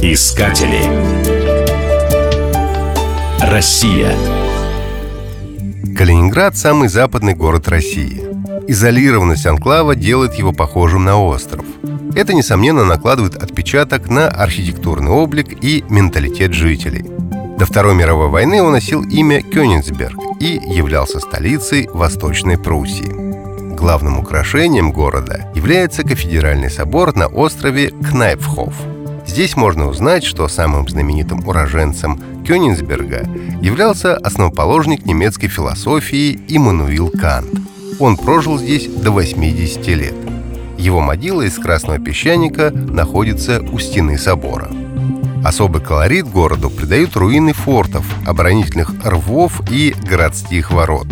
Искатели. Россия. Калининград – самый западный город России. Изолированность анклава делает его похожим на остров. Это, несомненно, накладывает отпечаток на архитектурный облик и менталитет жителей. До Второй мировой войны он носил имя Кёнигсберг и являлся столицей Восточной Пруссии. Главным украшением города является кафедральный собор на острове Кнайпфхоф – Здесь можно узнать, что самым знаменитым уроженцем Кёнигсберга являлся основоположник немецкой философии Иммануил Кант. Он прожил здесь до 80 лет. Его могила из красного песчаника находится у стены собора. Особый колорит городу придают руины фортов, оборонительных рвов и городских ворот.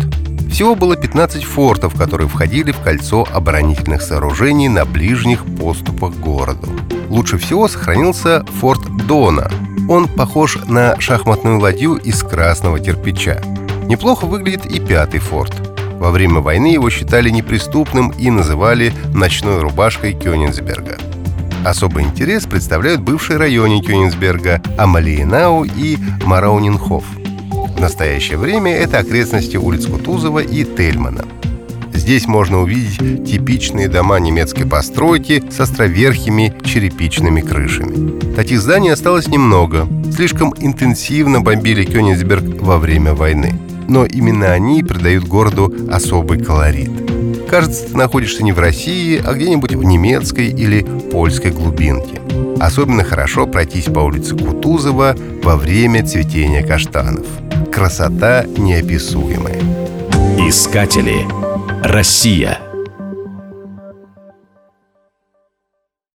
Всего было 15 фортов, которые входили в кольцо оборонительных сооружений на ближних поступах к городу. Лучше всего сохранился форт Дона. Он похож на шахматную ладью из красного кирпича. Неплохо выглядит и пятый форт. Во время войны его считали неприступным и называли «ночной рубашкой Кёнигсберга». Особый интерес представляют бывшие районы Кёнигсберга Амалиенау и Мараунинхоф. Настоящее время это окрестности улиц Кутузова и Тельмана – Здесь можно увидеть типичные дома немецкой постройки с островерхими черепичными крышами. Таких зданий осталось немного. Слишком интенсивно бомбили Кёнигсберг во время войны. Но именно они придают городу особый колорит. Кажется, ты находишься не в России, а где-нибудь в немецкой или польской глубинке. Особенно хорошо пройтись по улице Кутузова во время цветения каштанов. Красота неописуемая. Искатели. Россия.